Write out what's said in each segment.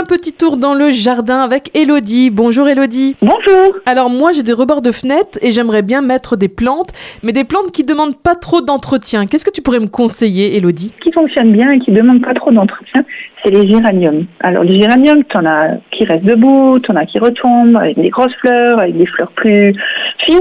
un petit tour dans le jardin avec Elodie. Bonjour Elodie. Bonjour. Alors moi j'ai des rebords de fenêtre et j'aimerais bien mettre des plantes, mais des plantes qui demandent pas trop d'entretien. Qu'est-ce que tu pourrais me conseiller Elodie? Qui fonctionne bien et qui demande pas trop d'entretien, c'est les géraniums. Alors les géraniums, t'en as qui restent debout, t'en as qui retombent avec des grosses fleurs, avec des fleurs plus fines,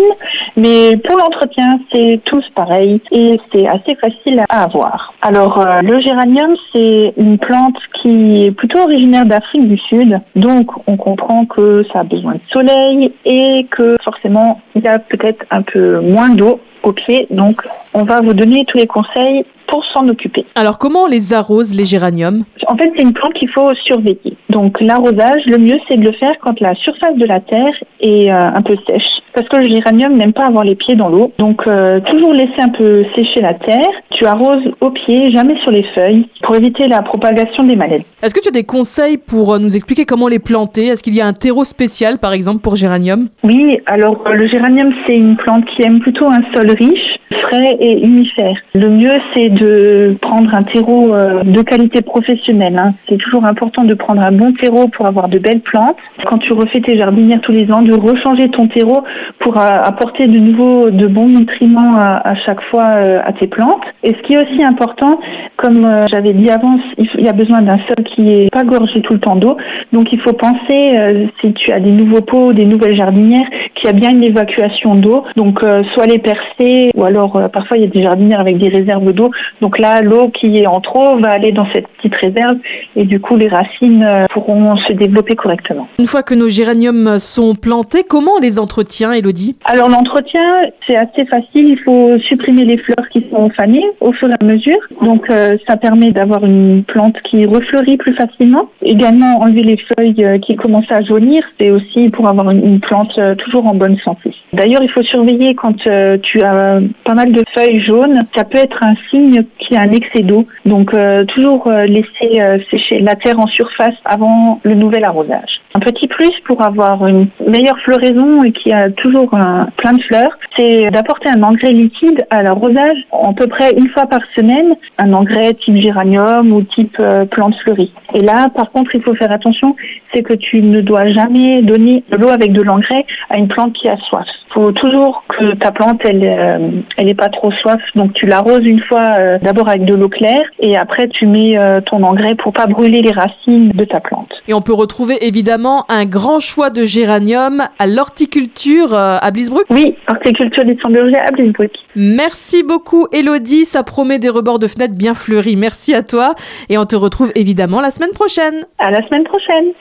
mais pour l'entretien, c'est tous pareil et c'est assez facile à avoir. Alors euh, le géranium, c'est une plante qui est plutôt originaire d'Afrique du Sud, donc on comprend que ça a besoin de soleil et que forcément il y a peut-être un peu moins d'eau au pied, donc on va vous donner tous les conseils pour s'en occuper. Alors comment on les arrose les géraniums? En fait, c'est une plante qu'il faut surveiller. Donc l'arrosage, le mieux c'est de le faire quand la surface de la terre est euh, un peu sèche. Parce que le géranium n'aime pas avoir les pieds dans l'eau. Donc euh, toujours laisser un peu sécher la terre. Tu arroses au pied, jamais sur les feuilles, pour éviter la propagation des maladies. Est-ce que tu as des conseils pour euh, nous expliquer comment les planter? Est-ce qu'il y a un terreau spécial par exemple pour géranium? Oui, alors le géranium c'est une plante qui aime plutôt un sol riche frais et humifère. Le mieux, c'est de prendre un terreau euh, de qualité professionnelle. Hein. C'est toujours important de prendre un bon terreau pour avoir de belles plantes. Quand tu refais tes jardinières tous les ans, de rechanger ton terreau pour euh, apporter de nouveaux, de bons nutriments à, chaque fois euh, à tes plantes. Et ce qui est aussi important, comme j'avais dit avant, il y a besoin d'un sol qui est pas gorgé tout le temps d'eau. Donc il faut penser, si tu as des nouveaux pots, des nouvelles jardinières, qu'il y a bien une évacuation d'eau. Donc soit les percer ou alors euh, parfois il y a des jardinières avec des réserves d'eau. Donc là, l'eau qui est en trop va aller dans cette petite réserve et du coup les racines euh, pourront se développer correctement. Une fois que nos géraniums sont plantés, comment on les entretient, Elodie Alors l'entretien, c'est assez facile. Il faut supprimer les fleurs qui sont fanées au fur et à mesure. Donc euh, ça permet d'avoir une plante qui refleurit plus facilement. Également enlever les feuilles qui commencent à jaunir, c'est aussi pour avoir une plante toujours en bonne santé. D'ailleurs, il faut surveiller quand tu as pas mal de feuilles jaunes, ça peut être un signe qu'il y a un excès d'eau. Donc euh, toujours euh, laisser euh, sécher la terre en surface avant le nouvel arrosage. Un petit plus pour avoir une meilleure floraison et qui a toujours plein de fleurs, c'est d'apporter un engrais liquide à l'arrosage à peu près une fois par semaine, un engrais type géranium ou type plante fleurie. Et là, par contre, il faut faire attention, c'est que tu ne dois jamais donner de l'eau avec de l'engrais à une plante qui a soif. Il faut toujours que ta plante, elle, elle n'est pas trop soif, donc tu l'arroses une fois d'abord avec de l'eau claire et après tu mets ton engrais pour pas brûler les racines de ta plante. Et on peut retrouver évidemment un grand choix de géranium à l'horticulture à Blisbruck Oui, horticulture d'Istanbul à. Merci beaucoup Elodie, ça promet des rebords de fenêtres bien fleuris. Merci à toi et on te retrouve évidemment la semaine prochaine. À la semaine prochaine.